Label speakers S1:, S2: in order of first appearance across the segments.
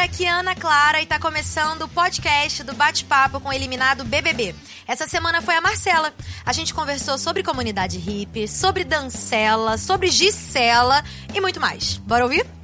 S1: galera, aqui é Ana Clara e tá começando o podcast do Bate-Papo com o eliminado BBB. Essa semana foi a Marcela. A gente conversou sobre comunidade hippie, sobre Dancela, sobre Gisela e muito mais. Bora ouvir?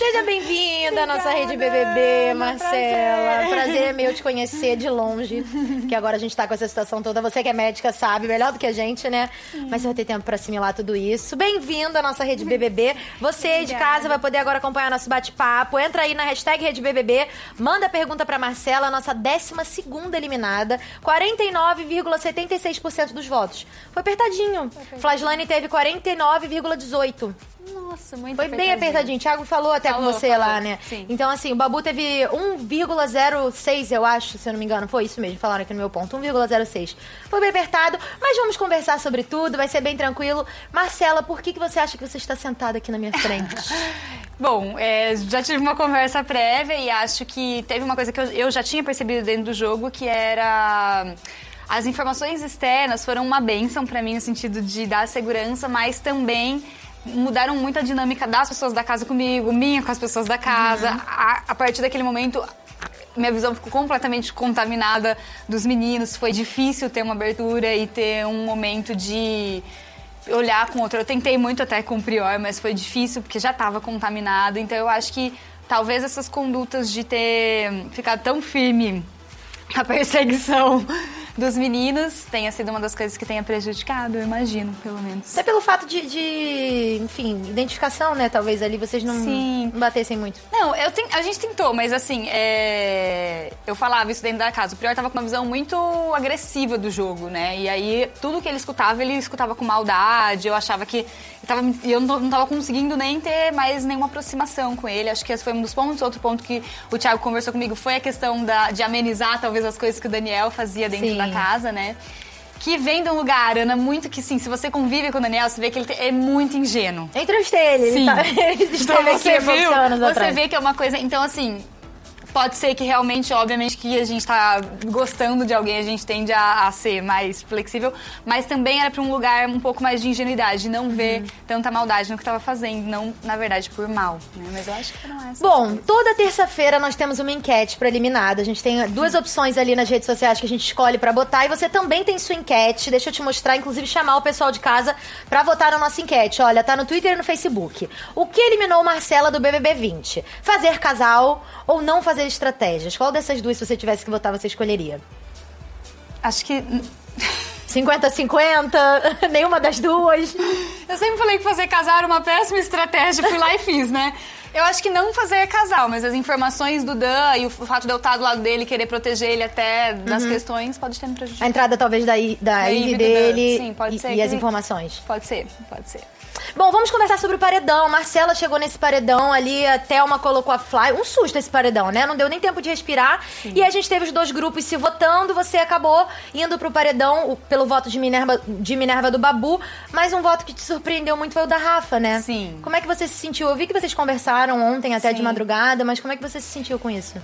S1: Seja bem-vinda à nossa rede BBB, Marcela. Prazer. prazer é meu te conhecer de longe, que agora a gente tá com essa situação toda. Você que é médica sabe melhor do que a gente, né? Sim. Mas você vai ter tempo pra assimilar tudo isso. Bem-vinda à nossa rede BBB. Você aí de casa vai poder agora acompanhar nosso bate-papo. Entra aí na hashtag rede BBB, manda pergunta pra Marcela, nossa 12 segunda eliminada. 49,76% dos votos. Foi apertadinho. Flaslane teve 49,18%.
S2: Nossa, muito
S1: Foi bem apertadinho. Thiago falou até falou, com você falou. lá, né? Sim. Então, assim, o Babu teve 1,06, eu acho, se eu não me engano. Foi isso mesmo, falaram aqui no meu ponto. 1,06. Foi bem apertado, mas vamos conversar sobre tudo, vai ser bem tranquilo. Marcela, por que, que você acha que você está sentada aqui na minha frente?
S2: Bom, é, já tive uma conversa prévia e acho que teve uma coisa que eu, eu já tinha percebido dentro do jogo, que era as informações externas foram uma benção para mim no sentido de dar segurança, mas também mudaram muito a dinâmica das pessoas da casa comigo, minha com as pessoas da casa. Uhum. A, a partir daquele momento, minha visão ficou completamente contaminada dos meninos. Foi difícil ter uma abertura e ter um momento de olhar com outro. Eu tentei muito até com o Prior, mas foi difícil porque já estava contaminado. Então eu acho que talvez essas condutas de ter ficado tão firme a perseguição dos meninos tenha sido uma das coisas que tenha prejudicado, eu imagino, pelo menos.
S1: Até pelo fato de, de enfim, identificação, né? Talvez ali vocês não, Sim. batessem muito.
S2: Não, eu ten, a gente tentou, mas assim, é, eu falava isso dentro da casa. O Prior tava com uma visão muito agressiva do jogo, né? E aí, tudo que ele escutava, ele escutava com maldade. Eu achava que tava, eu não, não tava conseguindo nem ter mais nenhuma aproximação com ele. Acho que esse foi um dos pontos. Outro ponto que o Thiago conversou comigo foi a questão da, de amenizar, talvez, as coisas que o Daniel fazia dentro Sim. Da casa, né? que vem de um lugar, Ana, muito que sim, se você convive com o Daniel, você vê que ele é muito ingênuo.
S1: Eu entrevistei ele, sim. ele, tá, ele
S2: então, aqui viu, anos Você atrás. vê que é uma coisa. Então, assim, Pode ser que realmente, obviamente, que a gente está gostando de alguém, a gente tende a, a, ser mais flexível, mas também era para um lugar um pouco mais de ingenuidade, de não uhum. ver tanta maldade no que estava fazendo, não, na verdade, por mal. Né? Mas eu acho que não é
S1: Bom, coisas. toda terça-feira nós temos uma enquete para eliminada. A gente tem duas opções ali nas redes sociais que a gente escolhe para botar e você também tem sua enquete. Deixa eu te mostrar, inclusive chamar o pessoal de casa para votar na nossa enquete. Olha, tá no Twitter e no Facebook. O que eliminou Marcela do BBB 20? Fazer casal ou não fazer estratégias? Qual dessas duas, se você tivesse que votar, você escolheria?
S2: Acho que.
S1: 50-50, nenhuma das duas.
S2: Eu sempre falei que fazer casal era uma péssima estratégia, fui lá e fiz, né? Eu acho que não fazer casal, mas as informações do Dan e o fato de eu estar do lado dele, querer proteger ele até das uhum. questões, pode ter me prejudicado.
S1: A entrada talvez da, da, da IV dele Sim, pode e, ser e as informações.
S2: Pode ser, pode ser.
S1: Bom, vamos conversar sobre o paredão. Marcela chegou nesse paredão ali, a Thelma colocou a Fly. Um susto esse paredão, né? Não deu nem tempo de respirar. Sim. E a gente teve os dois grupos se votando. Você acabou indo pro paredão pelo voto de Minerva, de Minerva do Babu. Mas um voto que te surpreendeu muito foi o da Rafa, né?
S2: Sim.
S1: Como é que você se sentiu? Eu vi que vocês conversaram ontem até Sim. de madrugada, mas como é que você se sentiu com isso?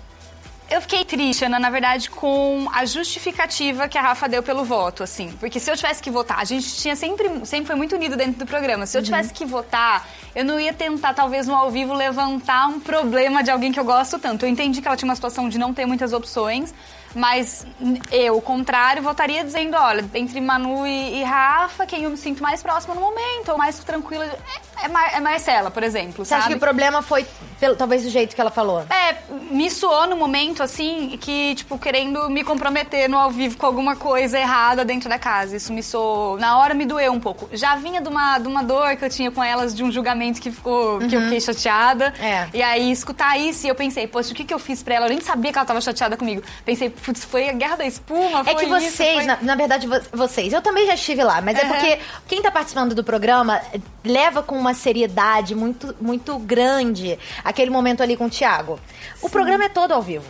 S2: Eu fiquei triste, Ana, na verdade, com a justificativa que a Rafa deu pelo voto, assim. Porque se eu tivesse que votar, a gente tinha sempre, sempre foi muito unido dentro do programa. Se eu uhum. tivesse que votar, eu não ia tentar, talvez, no ao vivo, levantar um problema de alguém que eu gosto tanto. Eu entendi que ela tinha uma situação de não ter muitas opções, mas eu, o contrário, votaria dizendo, olha, entre Manu e, e, Rafa, quem eu me sinto mais próxima no momento, ou mais tranquila, é, é, é Marcela, por exemplo,
S1: Você sabe? acha que o problema foi, pelo, talvez, o jeito que ela falou?
S2: É, me soou no momento, assim, que, tipo, querendo me comprometer no ao vivo com alguma coisa errada dentro da casa. Isso me soou... Na hora me doeu um pouco. Já vinha de uma, de uma dor que eu tinha com elas, de um julgamento que ficou... Uhum. que eu uhum. fiquei chateada. É. E aí, escutar isso, e eu pensei, poxa, o que, que eu fiz pra ela? Eu nem sabia que ela tava chateada comigo. Pensei, putz, foi a guerra da espuma,
S1: É que vocês,
S2: isso,
S1: foi... na, na, verdade, vocês, eu também já estive lá, mas uhum. é porque quem tá participando do programa leva com uma seriedade muito, muito grande aquele momento ali com o Thiago. O Sim. programa é todo ao vivo.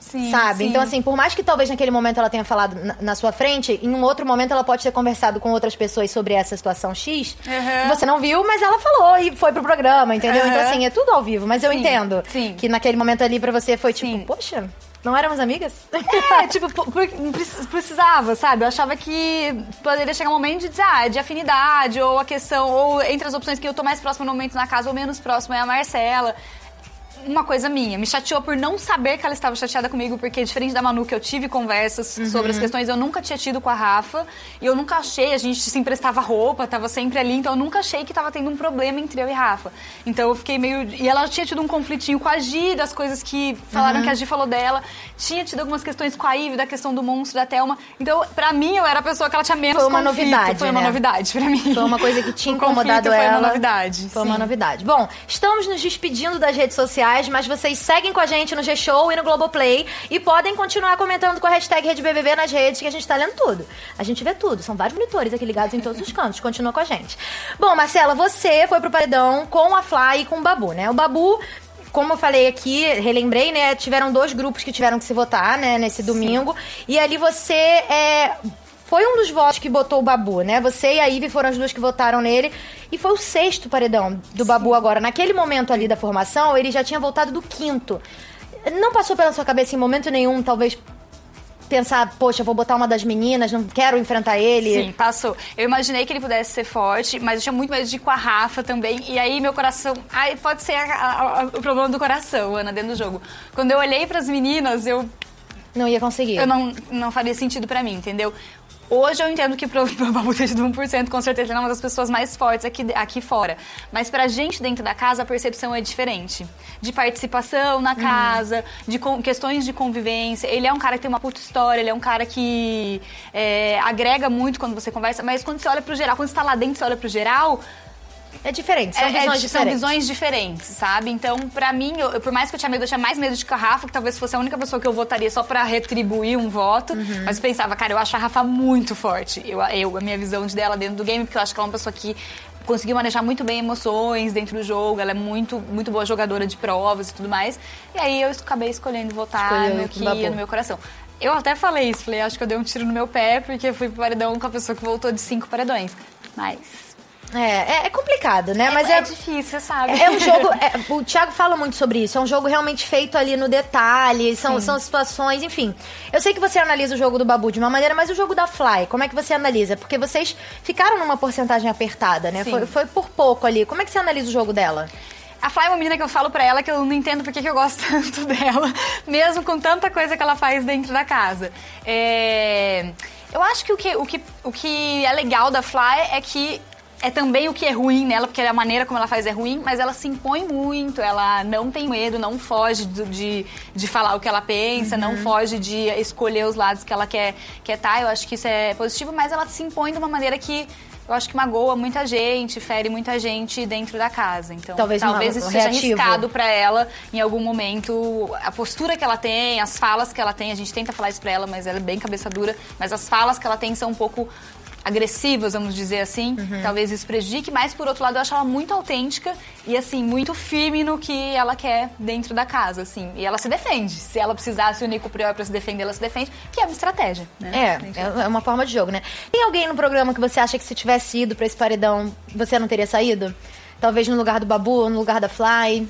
S1: Sim, sabe? Sim. Então, assim, por mais que talvez naquele momento ela tenha falado na, na, sua frente, em um outro momento ela pode ter conversado com outras pessoas sobre essa situação X. Uhum. Você não viu, mas ela falou e foi pro programa, entendeu? Uhum. Então, assim, é tudo ao vivo. Mas eu entendo que naquele momento ali pra você foi tipo, poxa, Não éramos amigas?
S2: É, tipo, precisava, sabe? Eu achava que poderia chegar um momento de ah, de afinidade, ou a questão, ou entre as opções que eu tô mais próxima no momento na casa ou menos próxima é a Marcela uma coisa minha. Me chateou por não saber que ela estava chateada comigo, porque diferente da Manu, que eu tive conversas uhum. sobre as questões, eu nunca tinha tido com a Rafa. E eu nunca achei, a gente se emprestava roupa, tava sempre ali, então eu nunca achei que tava tendo um problema entre eu e Rafa. Então eu fiquei meio. E ela tinha tido um conflitinho com a Gi, das coisas que falaram uhum. que a Gi falou dela. Tinha tido algumas questões com a Ivy, da questão do monstro da Thelma. Então, pra mim, eu era a pessoa que ela tinha menos
S1: Foi uma
S2: conflito.
S1: novidade.
S2: Foi uma
S1: né?
S2: novidade pra mim.
S1: Foi uma coisa que tinha incomodado
S2: ela.
S1: Foi
S2: uma novidade.
S1: Foi sim. uma novidade. Bom, estamos nos despedindo das redes sociais, mas vocês seguem com a gente no G-Show e no Globoplay e podem continuar comentando com a hashtag RedeBBB nas redes, que a gente tá lendo tudo. A gente vê tudo. São vários monitores aqui ligados em todos os cantos. Continua com a gente. Bom, Marcela, você foi pro paredão com a Fly e com o Babu, né? O Babu como eu falei aqui, relembrei, né? Tiveram dois grupos que tiveram que se votar, né? Nesse domingo. Sim. E ali você é, foi um dos votos que botou o Babu, né? Você e a Ivy foram as duas que votaram nele. E foi o sexto paredão do Sim. Babu agora. Naquele momento ali da formação, ele já tinha voltado do quinto. Não passou pela sua cabeça em momento nenhum, talvez pensar, poxa, vou botar uma das meninas, não quero enfrentar ele.
S2: Sim, passou. Eu imaginei que ele pudesse ser forte, mas eu tinha muito medo de ir com a Rafa também. E aí meu coração. Aí pode ser a, a, a, o problema do coração, Ana, dentro do jogo. Quando eu olhei para as meninas, eu.
S1: Não ia conseguir.
S2: Eu não, não faria sentido para mim, entendeu? Hoje eu entendo que Babu ter tido 1%, com certeza ele é uma das pessoas mais fortes aqui, aqui fora. Mas pra gente dentro da casa, a percepção é diferente. De participação na casa, uhum. de questões de convivência. Ele é um cara que tem uma puta história, ele é um cara que é, agrega muito quando você conversa, mas quando você olha pro geral, quando você tá lá dentro, você olha pro geral,
S1: é diferente, são
S2: é,
S1: visões
S2: é,
S1: diferentes.
S2: São visões diferentes, sabe? Então, pra mim, eu, por mais que eu tinha medo, eu tinha mais medo de que a Rafa, que talvez fosse a única pessoa que eu votaria só pra retribuir um voto. Uhum. Mas eu pensava, cara, eu acho a Rafa muito forte. Eu, eu, a minha visão de dela dentro do game, porque eu acho que ela é uma pessoa que conseguiu manejar muito bem emoções dentro do jogo, ela é muito, muito boa jogadora de provas e tudo mais. E aí eu acabei escolhendo votar Escolheu no que ia no meu coração. Eu até falei isso, falei, acho que eu dei um tiro no meu pé, porque fui pro paredão com a pessoa que voltou de cinco paredões. Mas
S1: é, é, é, complicado, né?
S2: É,
S1: Mas
S2: é, é difícil, sabe?
S1: É um jogo. É, o Thiago fala muito sobre isso. É um jogo realmente feito ali no detalhe. São, são situações, enfim. Eu sei que você analisa o jogo do Babu de uma maneira, mas o jogo da Fly, como é que você analisa? Porque vocês ficaram numa porcentagem apertada, né? Foi, foi por pouco ali. Como é que você analisa o jogo dela?
S2: A Fly é uma menina que eu falo pra ela que eu não entendo porque que eu gosto tanto dela, mesmo com tanta coisa que ela faz dentro da casa. É... Eu acho que o que, o, que o que é legal da Fly é que é também o que é ruim nela, porque a maneira como ela faz é ruim, mas ela se impõe muito, ela não tem medo, não foge de, de, de falar o que ela pensa, uhum. não foge de escolher os lados que ela quer estar. Quer tá. Eu acho que isso é positivo, mas ela se impõe de uma maneira que eu acho que magoa muita gente, fere muita gente dentro da casa. Então, talvez, talvez isso seja arriscado para ela em algum momento. A postura que ela tem, as falas que ela tem, a gente tenta falar isso pra ela, mas ela é bem cabeça dura. Mas as falas que ela tem são um pouco agressivas, vamos dizer assim. Uhum. Talvez isso prejudique, mas por outro lado eu acho ela muito autêntica e assim, muito firme no que ela quer dentro da casa, assim. E ela se defende. Se ela precisasse unir com o Prior pra se defender, ela se defende, que é uma estratégia,
S1: né? É, é uma forma de jogo, né? Tem alguém no programa que você acha que se tivesse ido para esse paredão, você não teria saído? Talvez no lugar do Babu no lugar da Fly?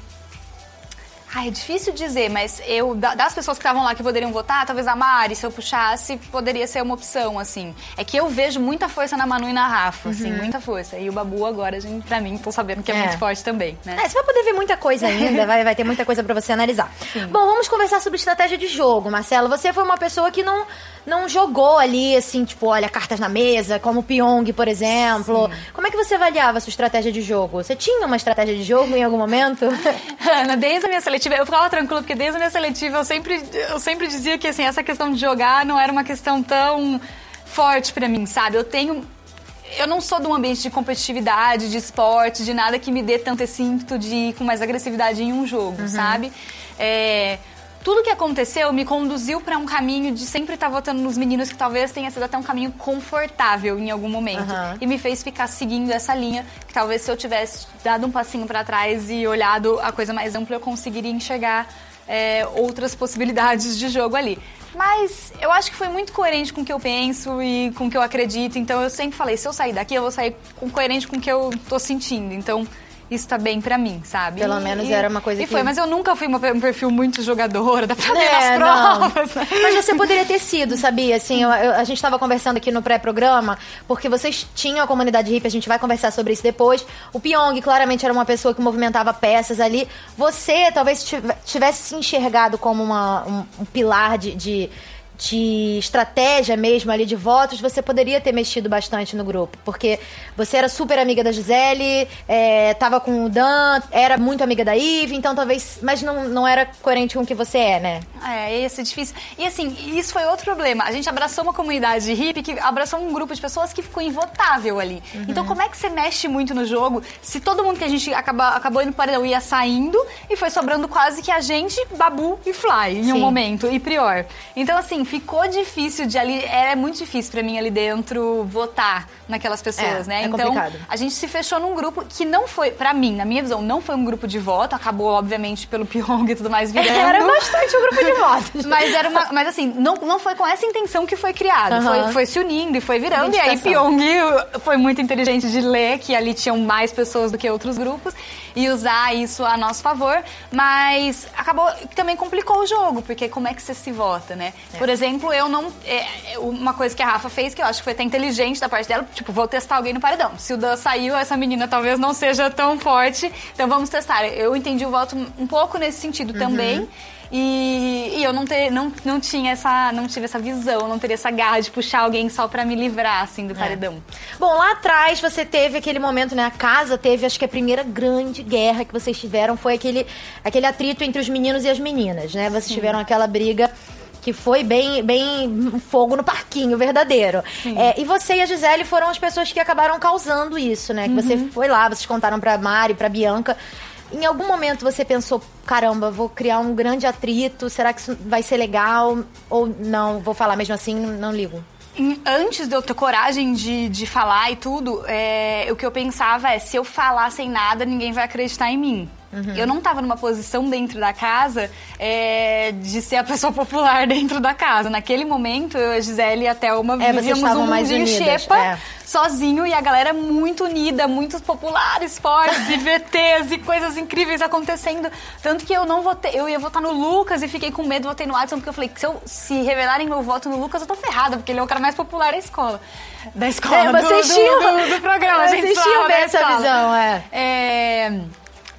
S2: Ai, é difícil dizer, mas eu, das pessoas que estavam lá que poderiam votar, talvez a Mari, se eu puxasse, poderia ser uma opção, assim. É que eu vejo muita força na Manu e na Rafa, assim, uhum. muita força. E o Babu agora, gente, pra mim, tô sabendo que é, é. muito forte também, né?
S1: É, você vai poder ver muita coisa ainda, vai, vai ter muita coisa para você analisar. Sim. Bom, vamos conversar sobre estratégia de jogo, Marcelo. Você foi uma pessoa que não, não jogou ali, assim, tipo, olha, cartas na mesa, como o Pyong, por exemplo. Sim. Como é que você avaliava a sua estratégia de jogo? Você tinha uma estratégia de jogo em algum momento?
S2: Ana, desde a minha seletiva seletiva, eu ficava tranquila, porque desde a minha seletiva eu sempre, eu sempre dizia que assim, essa questão de jogar não era uma questão tão forte para mim, sabe? Eu tenho. Eu não sou de um ambiente de competitividade, de esporte, de nada que me dê tanto esse ímpeto de ir com mais agressividade em um jogo, uhum. sabe? É, tudo que aconteceu me conduziu para um caminho de sempre estar tá votando nos meninos que talvez tenha sido até um caminho confortável em algum momento. Uhum. E me fez ficar seguindo essa linha, que talvez se eu tivesse dado um passinho para trás e olhado a coisa mais ampla, eu conseguiria enxergar é, outras possibilidades de jogo ali. Mas eu acho que foi muito coerente com o que eu penso e com o que eu acredito. Então eu sempre falei, se eu sair daqui, eu vou sair coerente com o que eu tô sentindo. Então isso tá bem pra mim, sabe?
S1: Pelo menos era uma coisa
S2: e
S1: que-
S2: foi, mas eu nunca fui uma- um perfil muito jogadora, dá pra ver
S1: É,
S2: nas
S1: não.
S2: provas. né?
S1: Mas você poderia ter sido, sabia? Assim, eu- eu- a gente estava conversando aqui no pré-programa, porque vocês tinham a comunidade hippie, a gente vai conversar sobre isso depois. O Pyong claramente era uma pessoa que movimentava peças ali. Você talvez tive- tivesse se enxergado como uma- um, um pilar de, de, de estratégia mesmo ali de votos, você poderia ter mexido bastante no grupo. Porque você era super amiga da Gisele, é, tava com o Dan, era muito amiga da Ive, então talvez. Mas não, não era coerente com o que você é, né?
S2: É, esse é difícil. E assim, isso foi outro problema. A gente abraçou uma comunidade hippie que abraçou um grupo de pessoas que ficou invotável ali. Então, como é que você mexe muito no jogo se todo mundo que a gente acaba, acabou indo para o ia saindo e foi sobrando quase que a gente, Babu e Fly em um
S1: Sim.
S2: momento, e Prior. Então, assim, ficou difícil de ali. Era muito difícil pra mim ali dentro votar naquelas pessoas,
S1: É,
S2: né?
S1: é
S2: então,
S1: complicado.
S2: a gente se fechou num grupo que não foi, pra mim, na minha visão, não foi um grupo de voto. Acabou, obviamente, pelo Pyong e tudo mais virando.
S1: Era bastante um grupo de votos.
S2: Mas era uma. Mas assim, não, não foi com essa intenção que foi criado. Foi, foi se unindo e foi virando. E aí. Pyong foi muito inteligente de ler que ali tinham mais pessoas do que outros grupos e usar isso a nosso favor. Mas acabou que também complicou o jogo, porque como é que você se vota, né? Por exemplo, eu não. é, é, uma coisa que a Rafa fez, que eu acho que foi até inteligente da parte dela, tipo, vou testar alguém no paredão. Se o Dan saiu, essa menina talvez não seja tão forte, então vamos testar. Eu entendi o voto um pouco nesse sentido também. E, e eu não, ter, não, não tinha essa. não tive essa visão, não teria essa garra de puxar alguém só pra me livrar, assim, do paredão.
S1: Bom, lá atrás você teve aquele momento, né? A casa teve, acho que a primeira grande guerra que vocês tiveram foi aquele, aquele atrito entre os meninos e as meninas, né? Vocês tiveram aquela briga que foi bem, bem fogo no parquinho, verdadeiro. É, e você e a Gisele foram as pessoas que acabaram causando isso, né? Que você foi lá, vocês contaram pra Mari, pra Bianca. Em algum momento você pensou, caramba, vou criar um grande atrito, será que isso vai ser legal? Ou não, vou falar mesmo assim, não ligo.
S2: Em- Antes de eu ter coragem de, de falar e tudo, é, o que eu pensava é: se eu falar sem nada, ninguém vai acreditar em mim. Eu não tava numa posição dentro da casa é, de ser a pessoa popular dentro da casa. Naquele momento, eu a Gisele e a Thelma
S1: É,
S2: vivíamos um
S1: mais
S2: mundinho
S1: unidas,
S2: xepa,
S1: é.
S2: sozinho, e a galera muito unida, muitos populares, fortes, e VTs e coisas incríveis acontecendo. Tanto que eu não votei, eu ia votar no Lucas e fiquei com medo, votei no Adson, porque eu falei que se, eu, se revelarem meu voto no Lucas, eu tô ferrada, porque ele é o cara mais popular da escola. Da escola,
S1: É,
S2: do,
S1: vocês
S2: do-
S1: tinham-
S2: do, do programa, gente.
S1: Vocês tinham bem essa visão, é.
S2: É,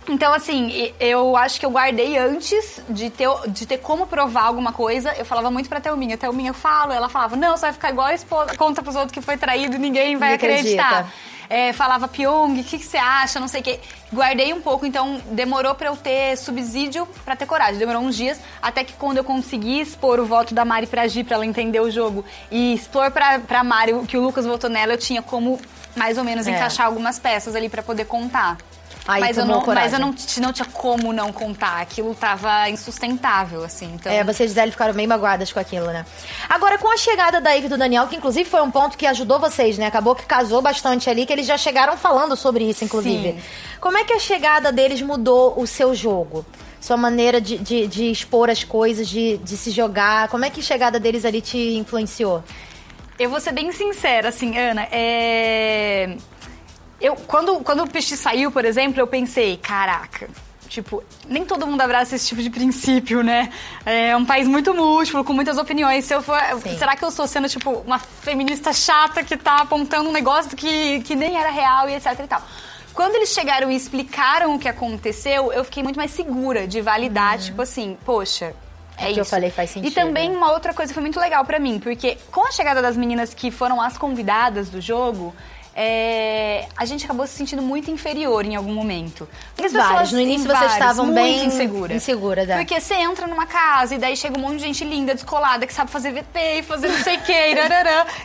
S2: Então, assim, eu acho que eu guardei antes de ter, de ter como provar alguma coisa. Eu falava muito pra Thelminha. Thelminha, eu falo. Ela falava, não, você vai ficar igual a esposa, conta pros outros que foi traído e ninguém vai
S1: Ninguém
S2: acreditar.
S1: acredita.
S2: É, falava, Pyong, o que, que você acha? Não sei o quê. Guardei um pouco, então demorou pra eu ter subsídio pra ter coragem. Demorou uns dias, até que quando eu consegui expor o voto da Mari pra Gi, pra ela entender o jogo, e expor pra, pra Mari o que o Lucas votou nela, eu tinha como mais ou menos
S1: É.
S2: encaixar algumas peças ali pra poder contar.
S1: Aí
S2: mas, eu não, mas eu não, não tinha como não contar. Aquilo tava insustentável, assim. Então,
S1: É, você e Gisele ficaram bem magoadas com aquilo, né? Agora, com a chegada da Ivy e do Daniel, que inclusive foi um ponto que ajudou vocês, né? Acabou que casou bastante ali, que eles já chegaram falando sobre isso, inclusive.
S2: Sim.
S1: Como é que a chegada deles mudou o seu jogo? Sua maneira de, de, de expor as coisas, de, de se jogar? Como é que a chegada deles ali te influenciou?
S2: Eu vou ser bem sincera, assim, Ana. É... Eu, quando, quando o Peixe saiu, por exemplo, eu pensei, caraca. Tipo, nem todo mundo abraça esse tipo de princípio, né? É um país muito múltiplo, com muitas opiniões. Se eu for,
S1: Sim.
S2: será que eu estou sendo, tipo, uma feminista chata que tá apontando um negócio que, que nem era real e etc e tal? Quando eles chegaram e explicaram o que aconteceu, eu fiquei muito mais segura de validar, tipo assim, poxa, é
S1: que
S2: isso.
S1: eu falei faz
S2: E
S1: sentido.
S2: também uma outra coisa que foi muito legal pra mim, porque com a chegada das meninas que foram as convidadas do jogo, é, a gente acabou se sentindo muito inferior em algum momento. Porque as
S1: Vários.
S2: pessoas-
S1: No início
S2: em
S1: vocês
S2: vários,
S1: estavam bem
S2: inseguras.
S1: inseguras, é.
S2: Porque você entra numa casa e daí chega um monte de gente linda, descolada, que sabe fazer VT e fazer não sei o que, e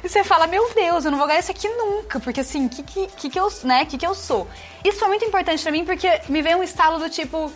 S2: e você fala, meu Deus, eu não vou ganhar isso aqui nunca, porque assim, que que, que, que eu, né, que que eu sou? Isso foi muito importante pra mim, porque me veio um estalo do tipo,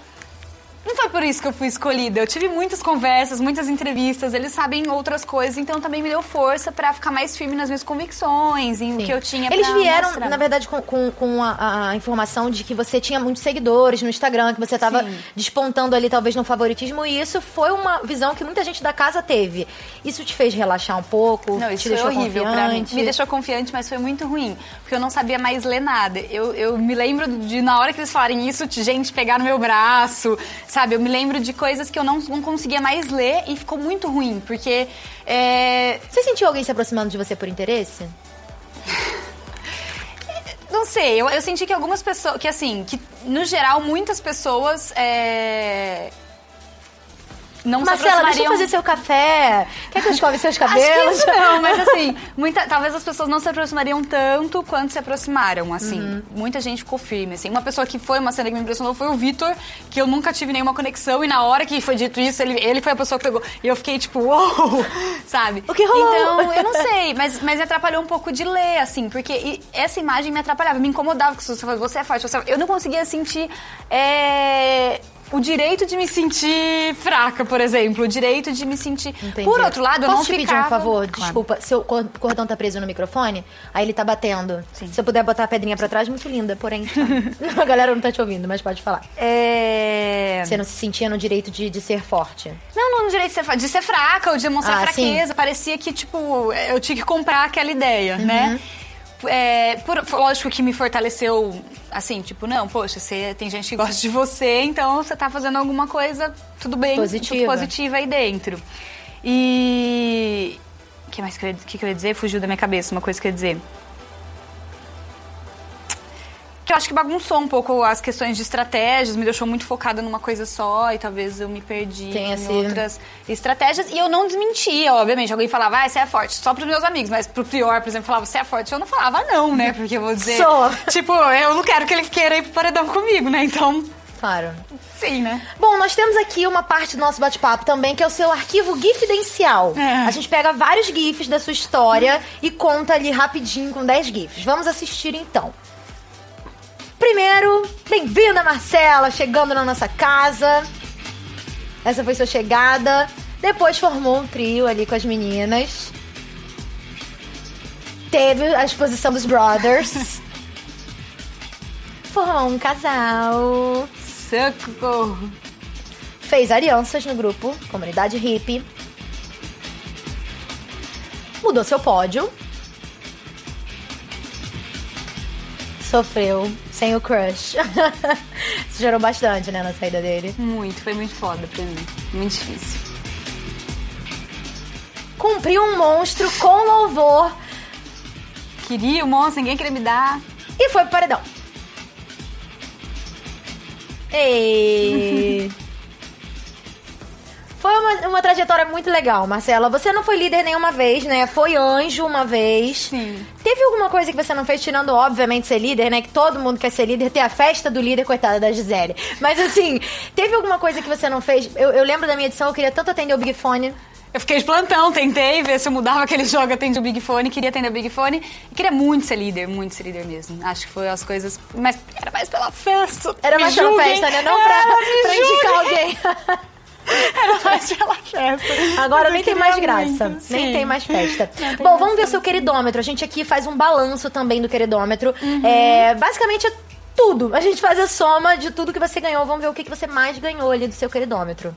S2: não foi por isso que eu fui escolhida. Eu tive muitas conversas, muitas entrevistas, eles sabem outras coisas, então também me deu força pra ficar mais firme nas minhas convicções, em o que eu tinha
S1: Eles vieram,
S2: mostrar.
S1: na verdade, com, com, com a, a informação de que você tinha muitos seguidores no Instagram, que você tava
S2: Sim.
S1: despontando ali, talvez, no favoritismo, e isso foi uma visão que muita gente da casa teve. Isso te fez relaxar um pouco?
S2: Não, isso foi
S1: deixou
S2: horrível pra mim.
S1: confiante?
S2: Me deixou confiante, mas foi muito ruim. Porque eu não sabia mais ler nada. Eu, eu me lembro de, na hora que eles falarem isso, de gente pegar no meu braço, sabe? Eu me lembro de coisas que eu não, não conseguia mais ler e ficou muito ruim. Porque é,
S1: Você sentiu alguém se aproximando de você por interesse?
S2: Não sei, eu, eu senti que algumas pessoas. Que assim, que no geral muitas pessoas. É, não
S1: Marcela,
S2: se
S1: deixa eu fazer seu café. Quer que eu escove seus
S2: que
S1: cabelos?
S2: não, mas assim, muita, talvez as pessoas não se aproximariam tanto quanto se aproximaram, assim.
S1: Uhum.
S2: Muita gente ficou firme, assim. Uma pessoa que foi uma cena que me impressionou foi o Vitor, que eu nunca tive nenhuma conexão e na hora que foi dito isso, ele, ele foi a pessoa que pegou. E eu fiquei tipo, uou, sabe?
S1: O que rolou?
S2: Então, eu não sei, mas, mas me atrapalhou um pouco de ler, assim, porque essa imagem me atrapalhava, me incomodava, porque você você é forte, você é... Eu não conseguia sentir é, o direito de me sentir fraca, por exemplo, o direito de me sentir...
S1: Entendi.
S2: Por outro lado, eu
S1: Posso
S2: não
S1: te
S2: ficava...
S1: pedir um favor?
S2: Claro.
S1: Desculpa, seu cor- cordão tá preso no microfone, aí ele tá batendo.
S2: Sim.
S1: Se eu puder botar a pedrinha pra trás, muito linda, porém. tá. a galera não tá te ouvindo, mas pode falar.
S2: É...
S1: Você não se sentia no direito de, de ser forte.
S2: Não, não no direito de ser, de ser fraca ou de demonstrar
S1: Ah,
S2: fraqueza. Parecia que, tipo, eu tinha que comprar aquela ideia, né? É, por- lógico que me fortaleceu, assim, tipo, não, poxa, você, tem gente que gosta de você, então você tá fazendo alguma coisa, tudo bem,
S1: Positiva.
S2: tudo positiva aí dentro. E... O que mais que eu, que eu ia dizer? Fugiu da minha cabeça uma coisa que eu ia dizer. Que eu acho que bagunçou um pouco as questões de estratégias, me deixou muito focada numa coisa só e talvez eu me perdi
S1: Tem
S2: em
S1: esse-
S2: outras estratégias. E eu não desmentia, obviamente. Alguém falava, ah, você é forte, só pros meus amigos. Mas pro Prior, por exemplo, falava, você é forte. Eu não falava não, né? Porque eu vou dizer...
S1: Sou.
S2: Tipo, eu não quero que ele queira ir pro paredão comigo, né? Então,
S1: Claro.
S2: sim, né?
S1: Bom, nós temos aqui uma parte do nosso bate-papo também, que é o seu arquivo gifidencial.
S2: É.
S1: A gente pega vários gifs da sua história e conta ali rapidinho com 10 gifs. Vamos assistir então. Primeiro, bem-vinda, Marcela, chegando na nossa casa. Essa foi sua chegada. Depois formou um trio ali com as meninas. Teve a exposição dos Brothers. Formou um casal
S2: Socorro.
S1: fez alianças no grupo Comunidade Hippie, mudou seu pódio, sofreu sem o crush. Isso gerou bastante, né, na saída dele.
S2: Muito, foi muito foda pra mim. Muito difícil.
S1: Cumpriu um monstro com louvor
S2: Queria o monstro, ninguém queria me dar.
S1: e foi pro paredão. Ei. Foi uma, uma trajetória muito legal, Marcela. Você não foi líder nenhuma vez, né? Foi anjo uma vez.
S2: Sim.
S1: Teve alguma coisa que você não fez, tirando, obviamente, ser líder, né? Que todo mundo quer ser líder, ter a festa do líder, coitada da Gisele. Mas assim, teve alguma coisa que você não fez? Eu, eu lembro da minha edição, eu queria tanto atender o Big Fone.
S2: Eu fiquei de plantão, tentei ver se eu mudava aquele jogo, atendi o Big Fone, queria atender o Big Fone. E queria muito ser líder, muito ser líder mesmo. Acho que foi as coisas. Mas era mais pela festa.
S1: Era mais pela festa, né? Não
S2: Era,
S1: pra, pra indicar alguém.
S2: Era mais pela festa.
S1: Agora nem tem mais graça.
S2: muito,
S1: Nem tem mais festa.
S2: Tem
S1: Bom, vamos ver o seu queridômetro. A gente aqui faz um balanço também do queridômetro.
S2: Uhum.
S1: É, basicamente é tudo. A gente faz a soma de tudo que você ganhou. Vamos ver o que, que você mais ganhou ali do seu queridômetro.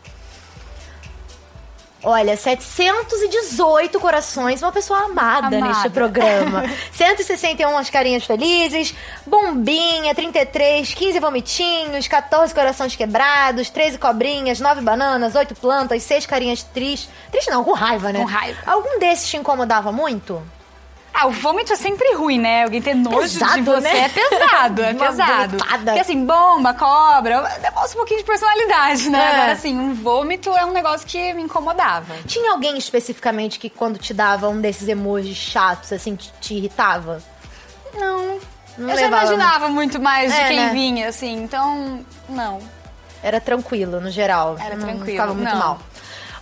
S1: Olha, 718 corações, uma pessoa amada,
S2: Amada.
S1: neste programa. 161 as carinhas felizes, bombinha, 33, 15 vomitinhos, 14 corações quebrados, 13 cobrinhas, 9 bananas, 8 plantas, 6 carinhas tristes. Triste não, com raiva, né?
S2: Com raiva.
S1: Algum desses te incomodava muito?
S2: Ah, o vômito é sempre ruim, né? Alguém ter nojo
S1: Pesado,
S2: de você
S1: né?
S2: é pesado, é
S1: Uma
S2: pesado.
S1: vomitada.
S2: Porque assim, bomba, cobra, demonstra um pouquinho de personalidade, né?
S1: É.
S2: Agora, assim, um vômito é um negócio que me incomodava.
S1: Tinha alguém especificamente que quando te dava um desses emojis chatos, assim, te, te irritava?
S2: Não.
S1: Não
S2: eu já imaginava muito mais de
S1: É,
S2: quem
S1: né?
S2: vinha, assim, então, não.
S1: Era tranquilo, no geral.
S2: Era
S1: não
S2: tranquilo,
S1: ficava muito
S2: não.
S1: mal.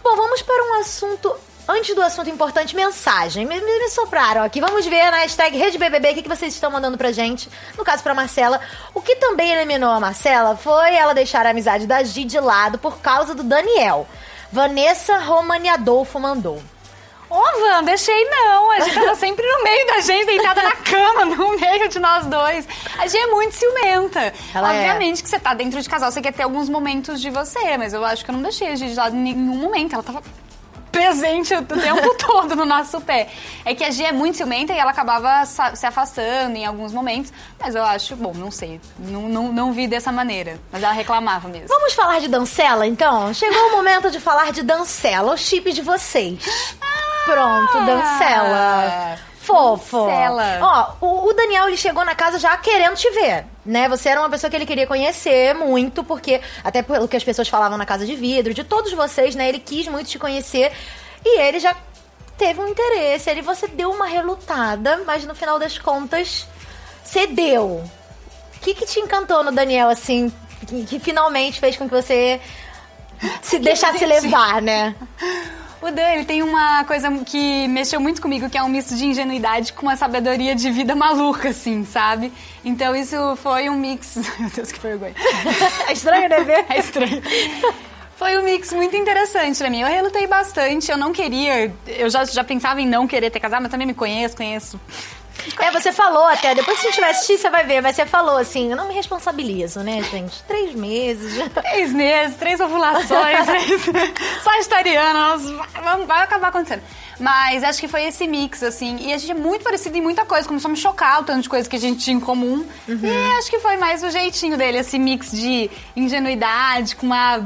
S1: Bom, vamos para um assunto antes do assunto importante, mensagem. Me, me, me sopraram aqui. Vamos ver na hashtag RedeBBB o que, que vocês estão mandando pra gente. No caso, pra Marcela. O que também eliminou a Marcela foi ela deixar a amizade da Gi de lado por causa do Daniel. Vanessa Romani Adolfo mandou.
S2: Ô, Van, deixei não. A gente tava sempre no meio da gente, deitada na cama, no meio de nós dois. A gente é muito ciumenta.
S1: Ela é.
S2: Obviamente que você tá dentro de casal, você quer ter alguns momentos de você, mas eu acho que eu não deixei a gente de lado em nenhum momento. Ela tava presente o tempo todo no nosso pé. É que a Gia é muito ciumenta e ela acabava se afastando em alguns momentos. Mas eu acho, bom, não sei. Não, não, não vi dessa maneira. Mas ela reclamava mesmo.
S1: Vamos falar de Dancela, então? Chegou o momento de falar de Dancela, o chip de vocês. Pronto, Dancela. Fofo.
S2: Dancela.
S1: Ó, o, o Daniel, ele chegou na casa já querendo te ver, né? Você era uma pessoa que ele queria conhecer muito, porque, até pelo que as pessoas falavam na casa de vidro, de todos vocês, né? Ele quis muito te conhecer. E ele já teve um interesse. Ele, você deu uma relutada, mas no final das contas, cedeu. O que, que te encantou no Daniel, assim, que, que finalmente fez com que você se deixasse levar, né?
S2: O Dan, ele tem uma coisa que mexeu muito comigo, que é um misto de ingenuidade com uma sabedoria de vida maluca, assim, sabe? Então isso foi um mix. Meu Deus, que vergonha.
S1: É estranho, né, ver?
S2: É estranho. Foi um mix muito interessante pra mim. Eu relutei bastante, eu não queria. Eu já, já pensava em não querer ter casado, mas também me conheço, conheço
S1: é, você falou até, depois se a gente vai assistir, você vai ver, mas você falou assim, eu não me responsabilizo, né, gente? Três meses.
S2: Três meses, três ovulações, três... sagitarianas, vai, vai acabar acontecendo. Mas acho que foi esse mix, assim, e a gente é muito parecido em muita coisa, começou a me chocar o tanto de coisa que a gente tinha em comum. Uhum. E acho que foi mais o jeitinho dele, esse mix de ingenuidade com uma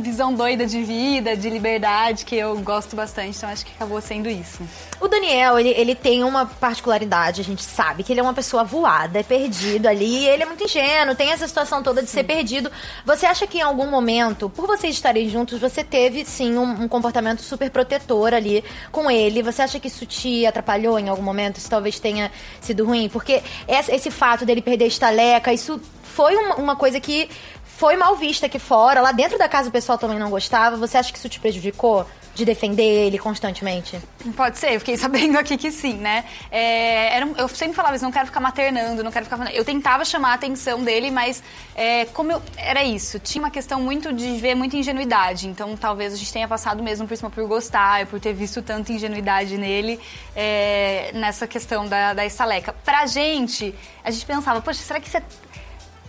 S2: visão doida de vida, de liberdade, que eu gosto bastante, então acho que acabou sendo isso.
S1: O Daniel, ele, ele tem uma particularidade, a gente sabe, que ele é uma pessoa voada, é perdido ali, ele é muito ingênuo, tem essa situação toda de sim. ser perdido. Você acha que em algum momento, por vocês estarem juntos, você teve, sim, um, um comportamento super protetor ali com ele? Você acha que isso te atrapalhou em algum momento? Isso talvez tenha sido ruim? Porque esse, fato dele perder estaleca, isso foi uma coisa que foi mal vista aqui fora. Lá dentro da casa o pessoal também não gostava. Você acha que isso te prejudicou? De defender ele constantemente?
S2: Pode ser, eu fiquei sabendo aqui que sim, né? É, era, eu sempre falava isso, não quero ficar maternando, não quero ficar. Eu tentava chamar a atenção dele, mas é, como eu. Era isso, tinha uma questão muito de ver muita ingenuidade. Então talvez a gente tenha passado mesmo por cima por gostar, por ter visto tanta ingenuidade nele é, nessa questão da, da estaleca. Pra gente, a gente pensava, poxa, será que é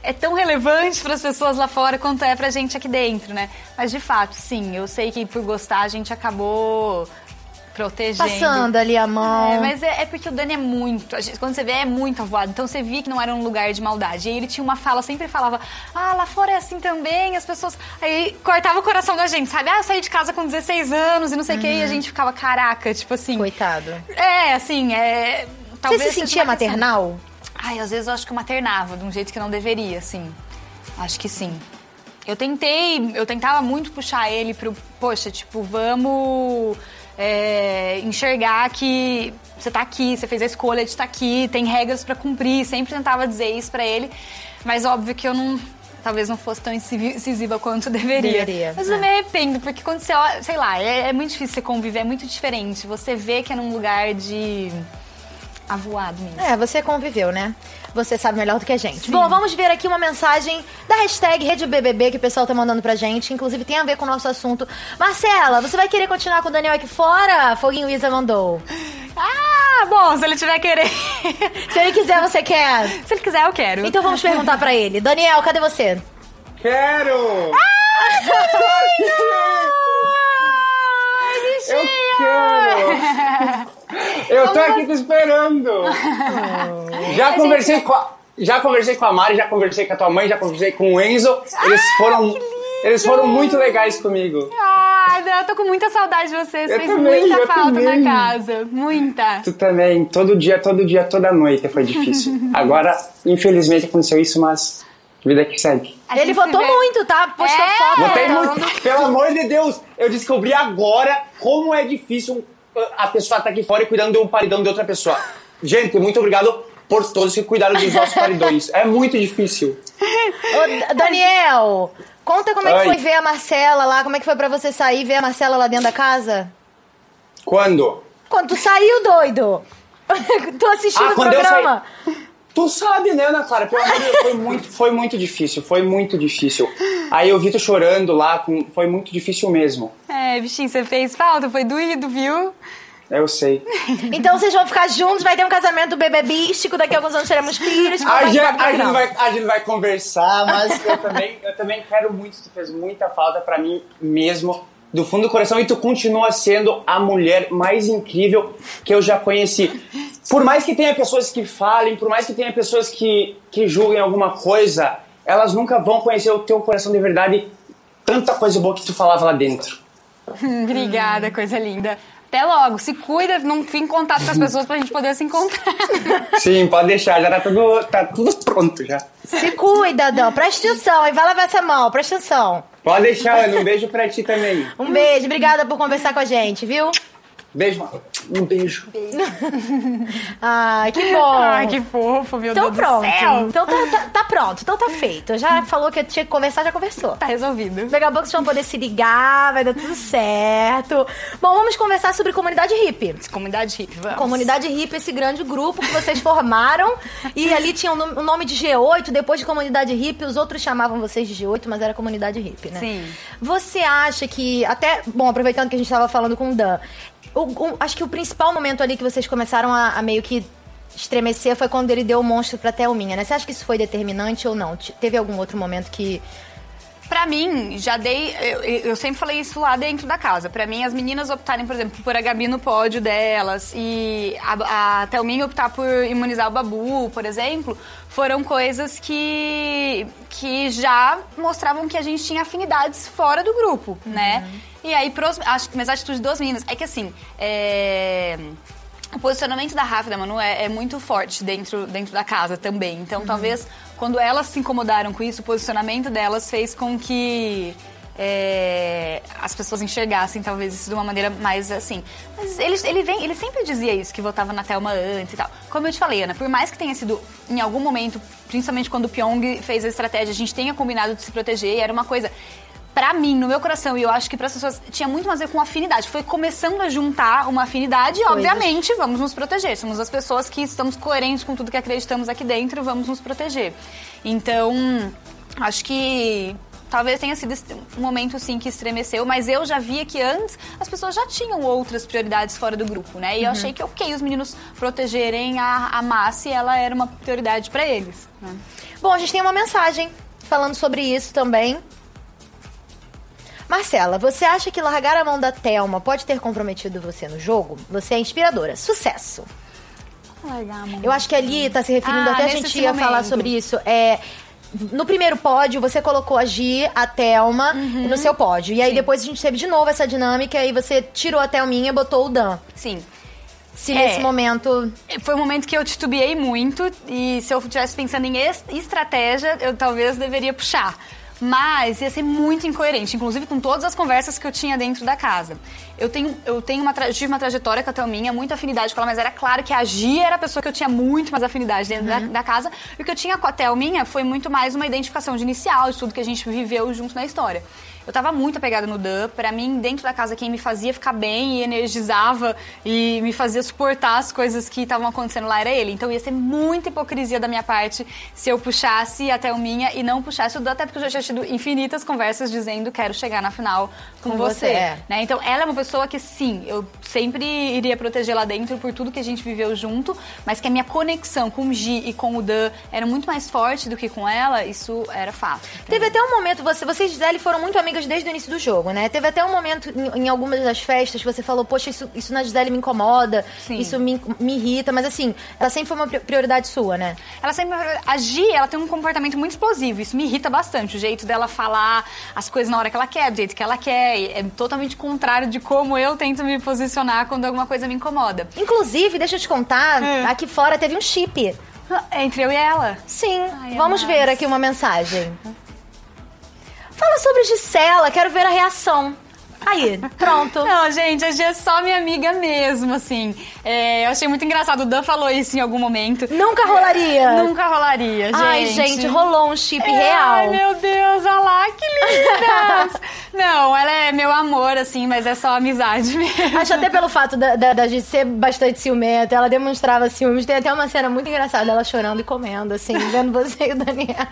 S2: é tão relevante para as pessoas lá fora quanto é pra gente aqui dentro, né? Mas de fato, sim, eu sei que por gostar a gente acabou protegendo.
S1: Passando ali a mão.
S2: É, mas é, é, porque o Dani é muito. Gente, quando você vê, é muito avoado. Então você via que não era um lugar de maldade. E ele tinha uma fala, sempre falava: Ah, lá fora é assim também, as pessoas. Aí cortava o coração da gente, sabe? Ah, eu saí de casa com 16 anos e não sei o uhum. quê. E a gente ficava, caraca, tipo assim.
S1: Coitado.
S2: É, assim, é.
S1: Talvez você se sentia maternal?
S2: Questão. Ai, às vezes eu acho que eu maternava de um jeito que não deveria, assim. Acho que sim. Eu tentei, eu tentava muito puxar ele pro, poxa, tipo, vamos é, enxergar que você tá aqui, você fez a escolha de estar tá aqui, tem regras para cumprir. Sempre tentava dizer isso para ele, mas óbvio que eu não, talvez não fosse tão incisiva quanto deveria.
S1: deveria
S2: mas é. eu me arrependo, porque quando você olha, sei lá, é, é muito difícil você conviver, é muito diferente. Você vê que é num lugar de avoado mesmo.
S1: É, você conviveu, né? Você sabe melhor do que a gente. Sim. Bom, vamos ver aqui uma mensagem da hashtag RedeBBB que o pessoal tá mandando pra gente. Inclusive tem a ver com o nosso assunto. Marcela, você vai querer continuar com o Daniel aqui fora? Foguinho Isa mandou.
S2: Ah, bom, se ele tiver querer.
S1: se ele quiser, você quer?
S2: Se ele quiser, eu quero.
S1: Então vamos perguntar pra ele. Daniel, cadê você?
S3: Quero!
S1: Ah,
S3: eu quero! Eu tô aqui te esperando. Já conversei com a, já conversei com a Mari, já conversei com a tua mãe, já conversei com o Enzo. Eles foram eles foram muito legais comigo.
S2: Ai, eu tô com muita saudade de vocês. Eu Fez também, muita falta também. na casa. Muita.
S3: Tu também. Todo dia, todo dia, toda noite foi difícil. Agora, infelizmente, aconteceu isso, mas vida que segue.
S1: Ele votou vê... muito, tá? Postou é, foto.
S3: Votei muito. Pelo amor de Deus, eu descobri agora como é difícil a pessoa tá aqui fora e cuidando de um paredão de outra pessoa. Gente, muito obrigado por todos que cuidaram dos nossos paredões. É muito difícil.
S1: Ô, Daniel, conta como é que foi ver a Marcela lá, como é que foi pra você sair e ver a Marcela lá dentro da casa?
S3: Quando?
S1: Quando tu saiu, doido. tu assistindo
S3: Ah,
S1: o
S3: quando eu
S1: programa.
S3: Tu sabe, né, Ana Clara? Pelo amor de Deus, foi muito, foi muito difícil, foi muito difícil. Aí eu vi tu chorando lá, foi muito difícil mesmo.
S2: É, bichinho, você fez falta, foi doído, viu?
S3: Eu sei.
S1: Então vocês vão ficar juntos, vai ter um casamento bebebístico, daqui a alguns anos teremos filhos.
S3: A gente,
S1: do
S3: a, gente vai, a gente vai conversar, mas eu também, eu também quero muito, tu fez muita falta pra mim mesmo, do fundo do coração, e tu continua sendo a mulher mais incrível que eu já conheci. Por mais que tenha pessoas que falem, por mais que tenha pessoas que, que julguem alguma coisa, elas nunca vão conhecer o teu coração de verdade, tanta coisa boa que tu falava lá dentro.
S2: Obrigada, coisa linda. Até logo. Se cuida, não fique em contato com as pessoas pra gente poder se encontrar.
S3: Sim, pode deixar, já tá tudo, tá tudo pronto já.
S1: Se cuida, Dan. Presta atenção, e vai lavar essa mão, presta atenção.
S3: Pode deixar, Ana, um beijo pra ti também.
S1: Um beijo, obrigada por conversar com a gente, viu?
S3: Beijo, mano. Um beijo.
S1: Ai, que bom.
S2: Ai, que fofo, meu
S1: Então
S2: Deus
S1: pronto.
S2: do céu.
S1: Então tá, tá- tá pronto, então tá feito. Já falou que tinha que conversar, já conversou.
S2: Tá resolvido.
S1: Daqui a pouco vocês vão poder se ligar, vai dar tudo certo. Bom, vamos conversar sobre comunidade hippie.
S2: Comunidade hippie, vamos.
S1: Comunidade hippie, esse grande grupo que vocês formaram. e ali tinha o nome- de G8, depois de comunidade hippie, os outros chamavam vocês de G8, mas era comunidade hippie, né?
S2: Sim.
S1: Você acha que, até, bom, aproveitando que a gente estava falando com o Dan, o- o- acho que o principal momento ali que vocês começaram a, a meio que estremecer foi quando ele deu o monstro pra Thelminha, né? Você acha que isso foi determinante ou não? Te- Teve algum outro momento que.
S2: Pra mim, já dei. Eu, eu sempre falei isso lá dentro da casa. Pra mim, as meninas optarem, por exemplo, por a Gabi no pódio delas e a, a Thelminha optar por imunizar o Babu, por exemplo, foram coisas que, que já mostravam que a gente tinha afinidades fora do grupo, né? E aí, pros, acho mas a atitude das meninas é que assim. É, o posicionamento da Rafa e da Manu é, é muito forte dentro, dentro da casa também. Então, talvez, quando elas se incomodaram com isso, o posicionamento delas fez com que é, as pessoas enxergassem, talvez, isso de uma maneira mais assim. Mas ele, ele, vem, ele sempre dizia isso, que votava na Thelma antes e tal. Como eu te falei, Ana, por mais que tenha sido, em algum momento, principalmente quando o Pyong fez a estratégia, a gente tenha combinado de se proteger, era uma coisa pra mim, no meu coração, e eu acho que para as pessoas tinha muito mais a ver com afinidade. Foi começando a juntar uma afinidade e,
S1: Coisas.
S2: obviamente, vamos nos proteger. Somos as pessoas que estamos coerentes com tudo que acreditamos aqui dentro, vamos nos proteger. Então, acho que talvez tenha sido um momento sim que estremeceu, mas eu já via que antes as pessoas já tinham outras prioridades fora do grupo, né? E eu achei que ok os meninos protegerem a, a massa e ela era uma prioridade pra eles. né?
S1: Bom, a gente tem uma mensagem falando sobre isso também. Marcela, você acha que largar a mão da Thelma pode ter comprometido você no jogo? Você é inspiradora. Sucesso! Eu acho que ali tá se referindo,
S2: Ah,
S1: até a gente ia
S2: momento.
S1: falar sobre isso. É, no primeiro pódio, você colocou a Gi, a Thelma
S2: Uhum.
S1: no seu pódio. E aí depois a gente teve de novo essa dinâmica e você tirou a Thelminha e botou o Dan.
S2: Sim.
S1: Se
S2: É.
S1: nesse momento.
S2: Foi um momento que eu titubeei muito e se eu estivesse pensando em es- estratégia, eu talvez deveria puxar. Mas ia ser muito incoerente, inclusive com todas as conversas que eu tinha dentro da casa. Eu tenho, eu tenho uma, tive uma trajetória com a Thelminha, muita afinidade com ela, mas era claro que a Gia era a pessoa que eu tinha muito mais afinidade dentro da, da casa. E o que eu tinha com a Thelminha foi muito mais uma identificação de inicial, de tudo que a gente viveu junto na história. Eu tava muito apegada no Dan. Pra mim, dentro da casa, quem me fazia ficar bem e energizava e me fazia suportar as coisas que estavam acontecendo lá era ele. Então ia ser muita hipocrisia da minha parte se eu puxasse a Thelminha e não puxasse o Dan, até porque eu já tinha tido infinitas conversas dizendo quero chegar na final com,
S1: Com
S2: você.
S1: você, é.
S2: né? Então ela é uma pessoa que sim, eu sempre iria proteger lá dentro por tudo que a gente viveu junto, mas que a minha conexão com o Gi e com o Dan era muito mais forte do que com ela, isso era fato.
S1: Teve até um momento, você, vocês e Gisele foram muito amigas desde o início do jogo, né? Teve até um momento em, em algumas das festas que você falou, poxa, isso, isso na Gisele me incomoda,
S2: Sim.
S1: isso me, me irrita, mas assim, ela sempre foi uma pri- prioridade sua, né?
S2: Ela sempre. A Gi, ela tem um comportamento muito explosivo. Isso me irrita bastante. O jeito dela falar as coisas na hora que ela quer, do jeito que ela quer. É totalmente contrário de como eu tento me posicionar quando alguma coisa me incomoda.
S1: Inclusive, deixa eu te contar,
S2: É.
S1: aqui fora teve um chip.
S2: Entre eu e ela.
S1: Sim,
S2: Ai,
S1: vamos
S2: amados.
S1: ver aqui uma mensagem. Fala sobre Gisela, quero ver a reação. Aí, pronto.
S2: Não, gente, a Gi é só minha amiga mesmo, assim. É, eu achei muito engraçado, o Dan falou isso em algum momento.
S1: Nunca rolaria.
S2: Nunca rolaria, gente.
S1: Ai, gente, rolou um chip
S2: É,
S1: real.
S2: Ai, meu Deus, olha lá, que lindas! Não, ela é meu amor, assim, mas é só amizade mesmo.
S1: Acho até pelo fato da, da, da Gi ser bastante ciumenta, ela demonstrava ciúmes. Tem até uma cena muito engraçada, ela chorando e comendo, assim, vendo você e o Daniel.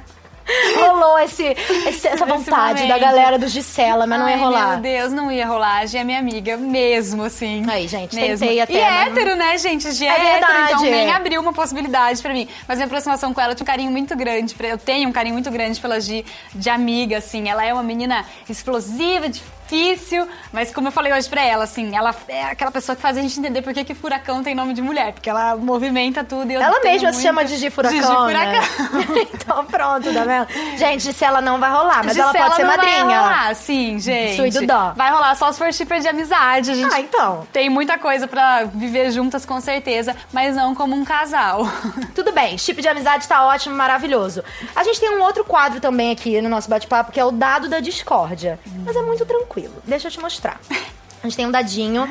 S1: Rolou esse, esse- essa vontade
S2: momento.
S1: da galera do Gisela, mas não ia
S2: Ai,
S1: rolar.
S2: Meu Deus, não ia rolar. A Gi é minha amiga mesmo, assim.
S1: Aí, gente,
S2: mesmo.
S1: tentei até,
S2: E é
S1: mas-
S2: hétero, né, gente? Gi é,
S1: É
S2: hétero, então nem abriu uma possibilidade pra mim. Mas minha aproximação com ela eu tinha um carinho muito grande. pra- Eu tenho um carinho muito grande pela Gi, de amiga, assim. Ela é uma menina explosiva, difícil, mas como eu falei hoje pra ela, assim, ela é aquela pessoa que faz a gente entender por que, que furacão tem nome de mulher. Porque ela movimenta tudo
S1: Ela mesma se chama Gigi Furacão,
S2: Gigi
S1: né?
S2: Furacão.
S1: então pronto, tá vendo? Gente, Gisela não vai rolar, mas ela pode ser
S2: não
S1: madrinha.
S2: Vai rolar, sim, gente.
S1: Sui do dó.
S2: Vai rolar só se for shipper de amizade. A gente
S1: Ah, então.
S2: tem muita coisa pra viver juntas, com certeza, mas não como um casal.
S1: Tudo bem, chip de amizade tá ótimo, maravilhoso. A gente tem um outro quadro também aqui no nosso bate-papo, que é o dado da discórdia. Mas é muito tranquilo. Deixa eu te mostrar. A gente tem um dadinho.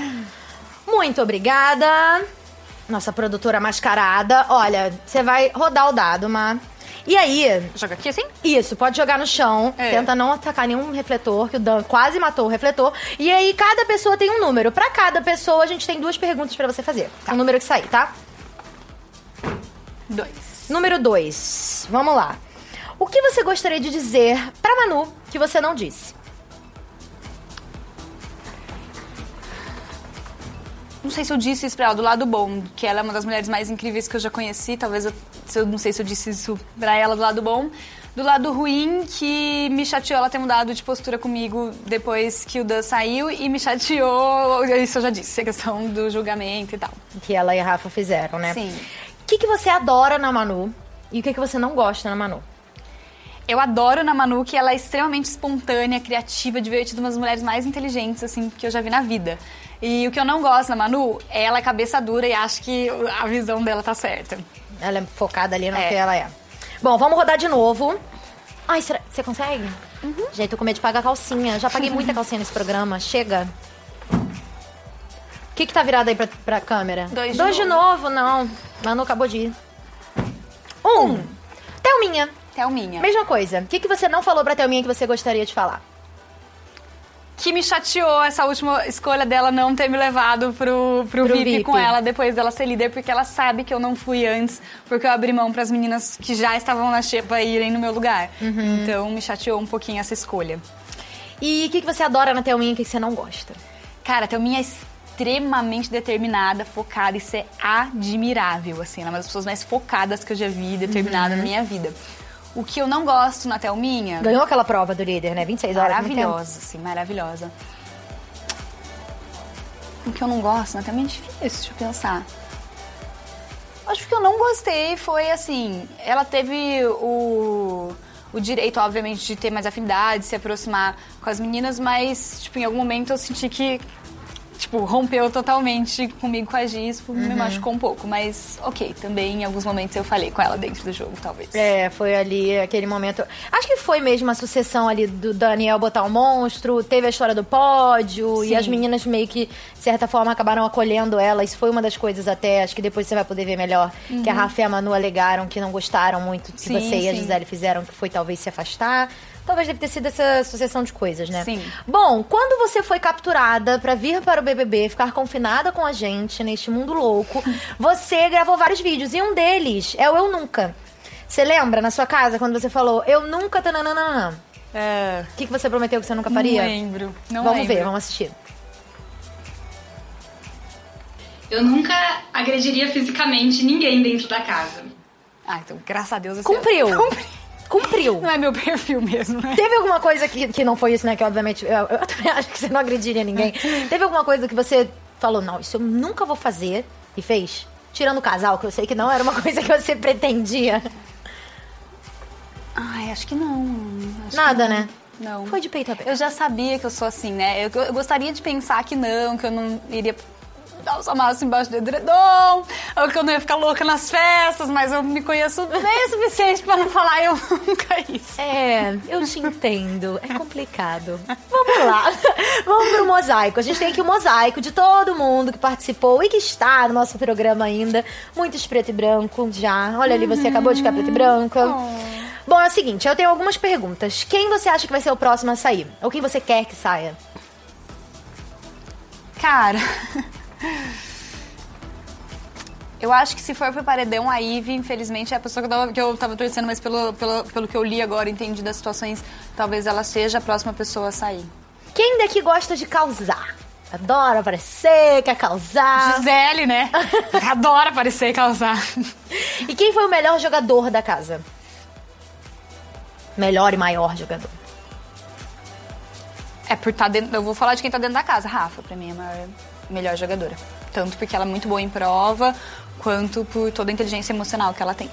S1: Muito obrigada. Nossa produtora mascarada. Olha, você vai rodar o dado, Má. E aí,
S2: Joga aqui assim?
S1: isso, pode jogar no chão.
S2: É.
S1: Tenta não atacar nenhum refletor, que o Dan quase matou o refletor. E aí, cada pessoa tem um número. Pra cada pessoa, a gente tem duas perguntas pra você fazer. O número que sair, tá?
S2: Dois.
S1: Número 2. Vamos lá. O que você gostaria de dizer pra Manu que você não disse?
S2: Não sei se eu disse isso pra ela do lado bom, que ela é uma das mulheres mais incríveis que eu já conheci. Talvez eu, não sei se eu disse isso pra ela do lado bom. Do lado ruim, que me chateou ela ter mudado de postura comigo depois que o Dan saiu e me chateou. Isso eu já disse, a questão do julgamento e tal.
S1: Que ela e a Rafa fizeram, né?
S2: Sim.
S1: O que, que você adora na Manu e o que, que você não gosta na Manu?
S2: Eu adoro na Manu que ela é extremamente espontânea, criativa, divertida, uma das mulheres mais inteligentes assim que eu já vi na vida. E o que eu não gosto na Manu é ela é cabeça dura e acho que a visão dela tá certa.
S1: Ela é focada ali no
S2: É.
S1: que ela é. Bom, vamos rodar de novo. Ai, será... você consegue? Gente, tô com medo de pagar calcinha. Já paguei muita calcinha nesse programa. Chega. O que, que tá virado aí pra, pra câmera?
S2: Dois de
S1: Dois de novo, não. Manu acabou de ir. Um. Thelminha.
S2: Thelminha.
S1: Mesma coisa. O que, que você não falou pra Thelminha que você gostaria de falar?
S2: Que me chateou essa última escolha dela não ter me levado pro, pro,
S1: Pro
S2: VIP,
S1: VIP.
S2: com ela depois dela ser líder, porque ela sabe que eu não fui antes, porque eu abri mão pras meninas que já estavam na xepa irem no meu lugar.
S1: Uhum.
S2: Então me chateou um pouquinho essa escolha.
S1: E o que, que você adora na Thelminha e o que, que você não gosta?
S2: Cara, a Thelminha é extremamente determinada, focada, isso é admirável, assim, ela é uma das pessoas mais focadas que eu já vi, determinada
S1: Uhum.
S2: na minha vida. O que eu não gosto na Thelminha...
S1: Ganhou aquela prova do líder, né? 26 horas.
S2: Maravilhosa, assim, maravilhosa. O que eu não gosto, né? Também é difícil, eu pensar. Acho que o que eu não gostei foi, assim, ela teve o, o direito, obviamente, de ter mais afinidade, de se aproximar com as meninas, mas, tipo, em algum momento eu senti que, tipo, rompeu totalmente comigo com a Giz,
S1: Uhum.
S2: me machucou um pouco. Mas, ok, também em alguns momentos eu falei com ela dentro do jogo, talvez.
S1: É, foi ali aquele momento. Acho que foi mesmo a sucessão ali do Daniel botar o monstro, teve a história do pódio, e
S2: Sim.
S1: as meninas meio que, de certa forma, acabaram acolhendo ela. Isso foi uma das coisas até, acho que depois você vai poder ver melhor, que a Rafa e a Manu alegaram que não gostaram muito do que
S2: Uhum. Sim,
S1: você e a
S2: sim.
S1: Gisele fizeram, que foi talvez se afastar. Talvez deve ter sido essa sucessão de coisas, né?
S2: Sim.
S1: Bom, quando você foi capturada pra vir para o BBB, ficar confinada com a gente neste mundo louco, você gravou vários vídeos e um deles é o Eu Nunca. Você lembra na sua casa quando você falou Eu Nunca tananana?
S2: É,
S1: O que, que você prometeu que você nunca faria?
S2: Não lembro. Não
S1: vamos
S2: lembro.
S1: ver, vamos assistir.
S4: Eu nunca agrediria fisicamente ninguém dentro da casa.
S2: Ah, então, graças a Deus... esse
S1: Cumpriu.
S2: Cumpri.
S1: Cumpriu.
S2: Não é meu perfil mesmo, né?
S1: Teve alguma coisa que, que não foi isso, né? Que obviamente eu, eu também acho que você não agrediria ninguém. Teve alguma coisa que você falou, não, isso eu nunca vou fazer e fez? Tirando o casal, que eu sei que não era uma coisa que você pretendia.
S2: Ai, acho que não. Acho
S1: Nada,
S2: que não.
S1: né?
S2: Não.
S1: Foi de peito aberto.
S2: Eu já sabia que eu sou assim, né? Eu, eu gostaria de pensar que não, que eu não iria dar os amassos embaixo do edredom, ou que eu não ia ficar louca nas festas, mas eu me conheço bem o suficiente pra não falar eu nunca isso.
S1: É, eu te entendo. É complicado. Vamos lá. Vamos pro mosaico. A gente tem aqui o mosaico de todo mundo que participou e que está no nosso programa ainda. Muitos preto e branco já. Olha ali, você acabou de ficar preto e branco. Bom, é o seguinte, eu tenho algumas perguntas. Quem você acha que vai ser o próximo a sair? Ou quem você quer que saia?
S2: Cara. Eu acho que se for pro paredão, a Ivy, infelizmente, é a pessoa que eu tava, que eu tava torcendo, mas pelo, pelo, pelo que eu li agora, entendi das situações, talvez ela seja a próxima pessoa a sair.
S1: Quem daqui gosta de causar? Adora aparecer, quer causar.
S2: Gisele, né? Adora aparecer e causar.
S1: E quem foi o melhor jogador da casa? Melhor e maior jogador.
S2: É por estar dentro. Eu vou falar de quem tá dentro da casa. Rafa, pra mim, é maior, melhor jogadora. Tanto porque ela é muito boa em prova, quanto por toda a inteligência emocional que ela tem.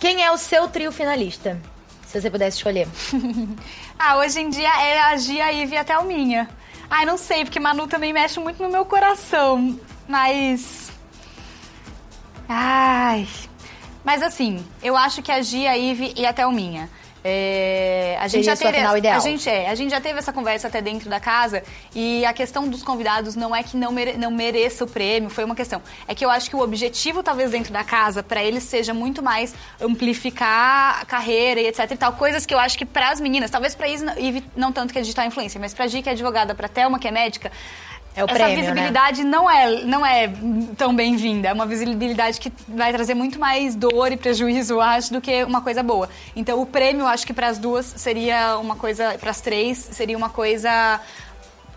S1: Quem é o seu trio finalista? Se você pudesse escolher.
S2: ah, hoje em dia é a Gia, a Ivy e a Thelminha. Ai, não sei, porque Manu também mexe muito no meu coração. Mas. Ai. Mas assim, eu acho que a Gia, a Ivy e a Thelminha. É, a gente
S1: Seria
S2: já teve,
S1: final ideal.
S2: A gente é, a gente já teve essa conversa até dentro da casa e a questão dos convidados não é que não, mere, não mereça o prêmio, foi uma questão. É que eu acho que o objetivo talvez dentro da casa para eles seja muito mais amplificar a carreira e etc e tal, coisas que eu acho que para as meninas, talvez para Ivy não tanto que é digital influencer, mas para Gi que é advogada, para Thelma que é médica,
S1: É o
S2: essa
S1: prêmio, né?
S2: visibilidade não é não é tão bem-vinda. É uma visibilidade que vai trazer muito mais dor e prejuízo, eu acho, do que uma coisa boa. Então, o prêmio, eu acho que para as duas seria uma coisa, para as três seria uma coisa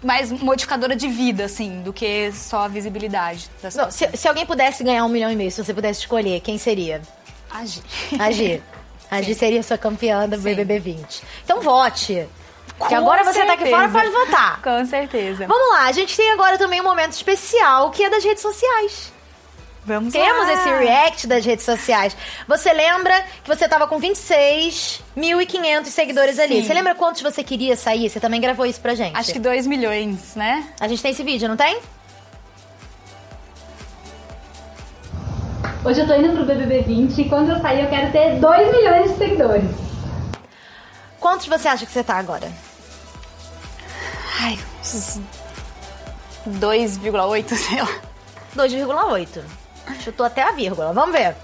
S2: mais modificadora de vida, assim, do que só a visibilidade.
S1: Não, se, se alguém pudesse ganhar um milhão e meio, se você pudesse escolher, quem seria?
S2: Agir.
S1: A Gi. A Gi
S2: Sim.
S1: seria sua campeã do
S2: Sim.
S1: BBB 20. Então vote. Que
S2: Com
S1: agora você tá aqui fora,
S2: certeza.
S1: pode votar.
S2: Com certeza.
S1: Vamos lá, a gente tem agora também um momento especial, que é das redes sociais.
S2: Vamos
S1: Temos
S2: lá.
S1: esse react das redes sociais. Você lembra que você tava com 26.500 seguidores ali.
S2: Sim.
S1: Você lembra quantos você queria sair? Você também gravou isso pra gente.
S2: Acho que 2 milhões, né?
S1: A gente tem esse vídeo, não tem?
S4: Hoje eu tô indo pro BBB 20 e quando eu sair eu quero ter 2 milhões de seguidores.
S1: Quantos você acha que você tá agora?
S2: Ai, uns 2,8, sei lá.
S1: 2,8. Chutou até a vírgula. Vamos ver.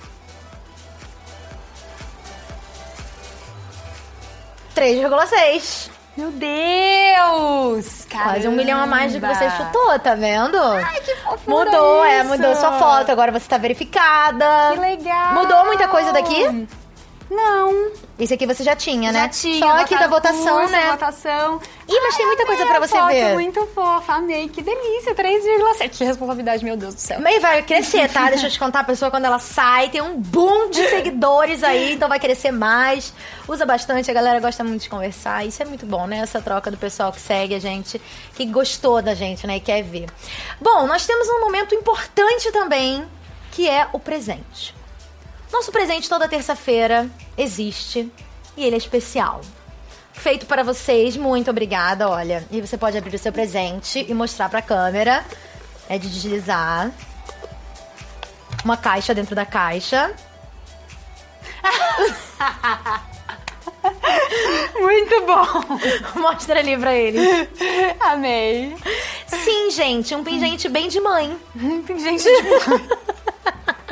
S1: 3,6.
S2: Meu Deus!
S1: Quase um milhão a mais do que você
S2: Caramba!
S1: chutou, tá vendo?
S2: Ai, que fofura
S1: Mudou, é,
S2: isso!
S1: mudou sua foto, agora você tá verificada.
S2: Que legal!
S1: Mudou muita coisa daqui?
S2: Não.
S1: Esse aqui você já tinha,
S2: Já
S1: né?
S2: tinha.
S1: Só aqui da votação,
S2: curso,
S1: né?
S2: votação.
S1: Ih, mas tem muita
S2: Ai,
S1: coisa pra você
S2: foto,
S1: ver.
S2: muito fofa, amei. Que delícia, 3,7. Que responsabilidade, meu Deus do céu.
S1: Mas vai crescer, tá? Deixa eu te contar, a pessoa quando ela sai, tem um boom de seguidores aí, então vai crescer mais. Usa bastante, a galera gosta muito de conversar. Isso é muito bom, né? Essa troca do pessoal que segue a gente, que gostou da gente, né? E quer ver. Bom, nós temos um momento importante também, que é o presente. Nosso presente toda terça-feira existe e ele é especial. Feito para vocês, muito obrigada, olha. E você pode abrir o seu presente e mostrar pra câmera. É de deslizar. Uma caixa dentro da caixa.
S2: Muito bom.
S1: Mostra ali pra ele.
S2: Amei.
S1: Sim, gente, um pingente bem de mãe.
S2: Gente, tipo...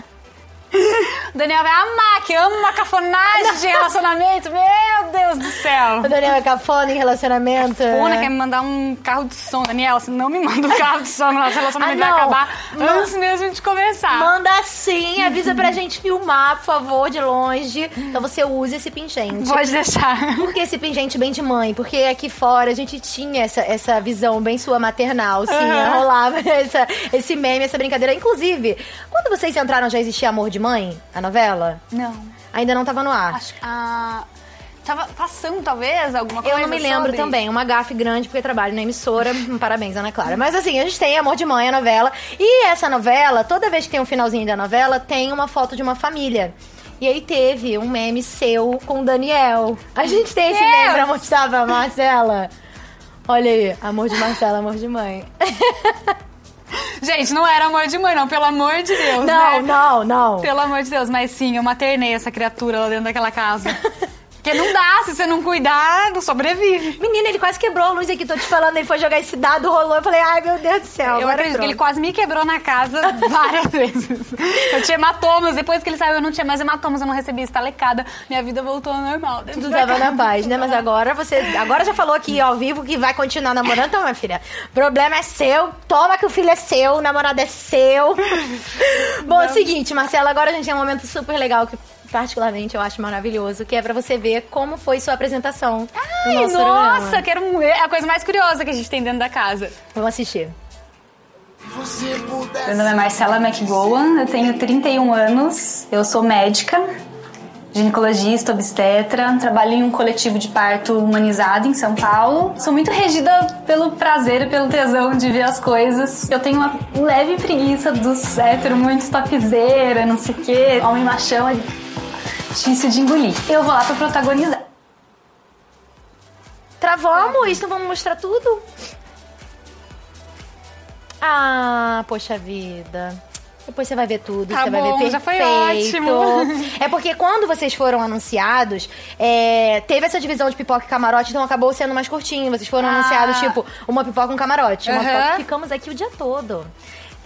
S2: O Daniel vai amar, que ama uma cafonagem de relacionamento. Meu Deus do céu.
S1: O Daniel é cafona em relacionamento.
S2: Fona quer me mandar um carro de som. Daniel, você não me manda um carro de som, nosso relacionamento
S1: Ah,
S2: vai acabar
S1: Ma-
S2: antes mesmo de começar.
S1: Manda sim, avisa pra gente filmar, por favor, de longe. Então você use esse pingente.
S2: Pode deixar.
S1: Por que esse pingente bem de mãe? Porque aqui fora a gente tinha essa, essa visão bem sua maternal, sim.
S2: Aham.
S1: Rolava essa, esse meme, essa brincadeira. Inclusive, quando vocês entraram já existia Amor de Mãe, a novela?
S2: Não.
S1: Ainda não tava no ar.
S2: Acho que. Ah, tava passando, talvez, alguma coisa.
S1: Eu não me lembro
S2: sobre?
S1: também, uma gafe grande, porque trabalho na emissora. Parabéns, Ana Clara. Mas assim, a gente tem Amor de Mãe, a novela. E essa novela, toda vez que tem um finalzinho da novela, tem uma foto de uma família. E aí teve um meme seu com o Daniel. A gente tem esse
S2: Deus!
S1: meme pra mostrar pra Marcela. Olha aí, amor de Marcela, amor de mãe.
S2: Gente, não era amor de mãe, não, pelo amor de Deus.
S1: Não,
S2: né?
S1: não, não.
S2: Pelo amor de Deus, mas sim, eu maternei essa criatura lá dentro daquela casa. Porque não dá, se você não cuidar, não sobrevive.
S1: Menina, ele quase quebrou a luz aqui, tô te falando. Ele foi jogar esse dado, rolou. Eu falei, ai meu Deus do céu.
S2: Eu acredito que ele quase me quebrou na casa várias vezes. Eu tinha hematomas, depois que ele saiu eu não tinha mais hematomas, eu não recebia estalecada. Minha vida voltou ao normal.
S1: Tudo tava na paz, né? Mas agora você. Agora já falou aqui ao vivo que vai continuar namorando, então, minha filha. Problema é seu. Toma que o filho é seu, o namorado é seu. Bom, é o seguinte, Marcela, agora a gente tem um momento super legal que. Particularmente eu acho maravilhoso, que é pra você ver como foi sua apresentação no
S2: Ai,
S1: nosso
S2: nossa,
S1: programa.
S2: quero ver. É a coisa mais curiosa que a gente tem dentro da casa.
S1: Vamos assistir.
S2: Meu nome é Marcela McGowan, eu tenho 31 anos, eu sou médica, ginecologista, obstetra, trabalho em um coletivo de parto humanizado em São Paulo. Sou muito regida pelo prazer e pelo tesão de ver as coisas. Eu tenho uma leve preguiça dos héteros, muito topzeira, não sei o quê. Homem machão difícil de engolir. Eu vou lá pra protagonizar.
S1: Travamos isso, não vamos mostrar tudo? Ah, poxa vida. Depois você vai ver tudo,
S2: Tá
S1: você vai ver
S2: bom,
S1: perfeito.
S2: já foi ótimo.
S1: É porque quando vocês foram anunciados, é, teve essa divisão de pipoca e camarote, então acabou sendo mais curtinho. Vocês foram
S2: Ah.
S1: anunciados, tipo, uma pipoca e um camarote. Uma
S2: Aham.
S1: pipoca. Ficamos aqui o dia todo.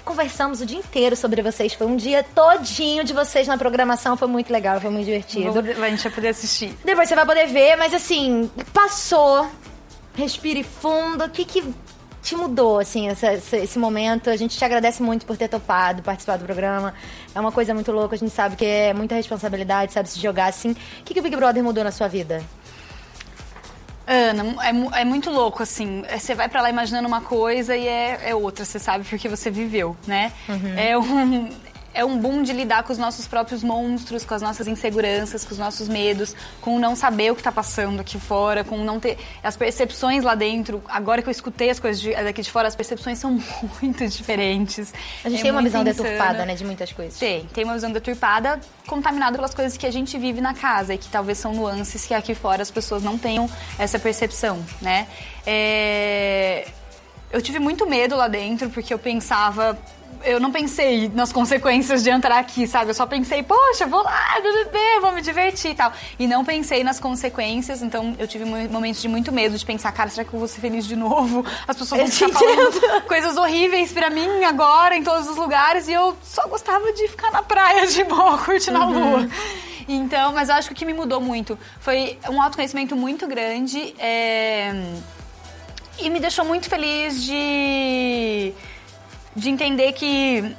S1: Conversamos o dia inteiro sobre vocês. Foi um dia todinho de vocês na programação. Foi muito legal, foi muito divertido.
S2: Vou- a gente vai poder assistir.
S1: Depois você vai poder ver, mas assim, passou. Respire fundo. O que que te mudou, assim, essa- essa- esse momento? A gente te agradece muito por ter topado participar do programa. É uma coisa muito louca, a gente sabe que é muita responsabilidade, sabe se jogar assim. O que, que o Big Brother mudou na sua vida?
S2: Ana, é, é muito louco, assim. É, Você vai pra lá imaginando uma coisa e é, é outra, você sabe porque você viveu, né? É, um, é um boom de lidar com os nossos próprios monstros, com as nossas inseguranças, com os nossos medos, com não saber o que tá passando aqui fora, com não ter. As percepções lá dentro, agora que eu escutei as coisas de- daqui de fora, as percepções são muito diferentes.
S1: A gente
S2: É
S1: tem uma visão
S2: insano.
S1: deturpada, né, de muitas coisas.
S2: Tem, tem uma visão deturpada, contaminada pelas coisas que a gente vive na casa e que talvez são nuances que aqui fora as pessoas não tenham essa percepção, né? É, Eu tive muito medo lá dentro porque eu pensava. Eu não pensei nas consequências de entrar aqui, sabe? Eu só pensei, poxa, vou lá, vou me divertir e tal. E não pensei nas consequências, então eu tive momentos de muito medo de pensar, cara, será que eu vou ser feliz de novo? As pessoas vão ficar falando coisas horríveis pra mim agora, em todos os lugares, e eu só gostava de ficar na praia de boa, curtindo a lua. Então, mas eu acho que o que me mudou muito foi um autoconhecimento muito grande é, e me deixou muito feliz de, de entender que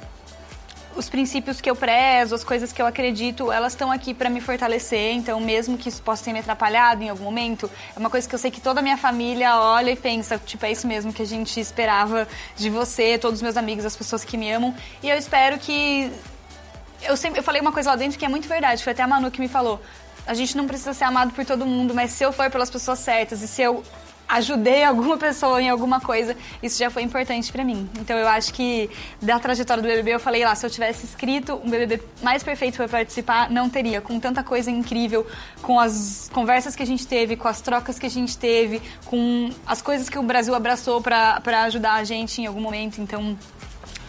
S2: os princípios que eu prezo, as coisas que eu acredito, elas estão aqui pra me fortalecer. Então, mesmo que isso possa ter me atrapalhado em algum momento, é uma coisa que eu sei que toda a minha família olha e pensa, tipo, é isso mesmo que a gente esperava de você, todos os meus amigos, as pessoas que me amam. E eu espero que eu sempre eu falei uma coisa lá dentro que é muito verdade, foi até a Manu que me falou. A gente não precisa ser amado por todo mundo, mas se eu for pelas pessoas certas e se eu ajudei alguma pessoa em alguma coisa, isso já foi importante pra mim. Então eu acho que da trajetória do BBB eu falei lá, se eu tivesse escrito um BBB mais perfeito pra participar, não teria, com tanta coisa incrível, com as conversas que a gente teve, com as trocas que a gente teve, com as coisas que o Brasil abraçou pra ajudar a gente em algum momento, então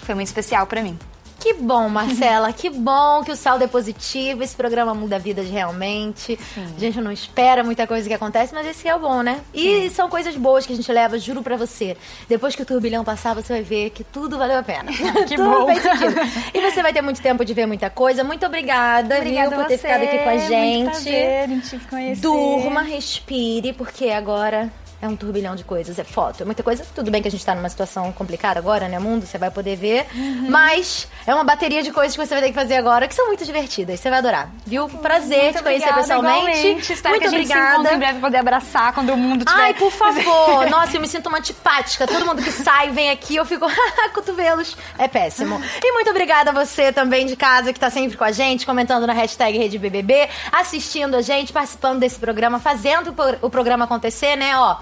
S2: foi muito especial pra mim.
S1: Que bom, Marcela, que bom que o saldo é positivo, esse programa muda vidas realmente. A gente não espera muita coisa que acontece, mas esse é o bom, né? E são coisas boas que a gente leva, juro pra você. Depois que o turbilhão passar, você vai ver que tudo valeu a pena.
S2: Que
S1: tudo
S2: bom.
S1: fez sentido. E você vai ter muito tempo de ver muita coisa. Muito obrigada, viu, por ter ficado aqui com a gente.
S2: em te conhecer.
S1: Durma, respire, porque agora é um turbilhão de coisas. É foto, é muita coisa. Tudo bem que a gente tá numa situação complicada agora, né, mundo? Você vai poder ver.
S2: Uhum.
S1: Mas é uma bateria de coisas que você vai ter que fazer agora que são muito divertidas. Você vai adorar. Viu? Prazer
S2: Muito
S1: te conhecer
S2: obrigada,
S1: pessoalmente.
S2: igualmente. Espero
S1: muito
S2: que a gente se
S1: obrigada.
S2: encontre em breve poder abraçar quando o mundo tiver...
S1: Ai, por favor. Nossa, eu me sinto uma antipática. Todo mundo que sai, vem aqui, eu fico, cotovelos. É péssimo. E muito obrigada a você também de casa que tá sempre com a gente, comentando na hashtag RedeBBB, assistindo a gente, participando desse programa, fazendo o programa acontecer, né? Ó,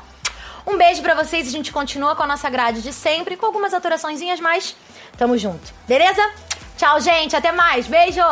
S1: um beijo pra vocês. A gente continua com a nossa grade de sempre, com algumas alteraçõezinhas, mas tamo junto. Beleza? Tchau, gente. Até mais. Beijo!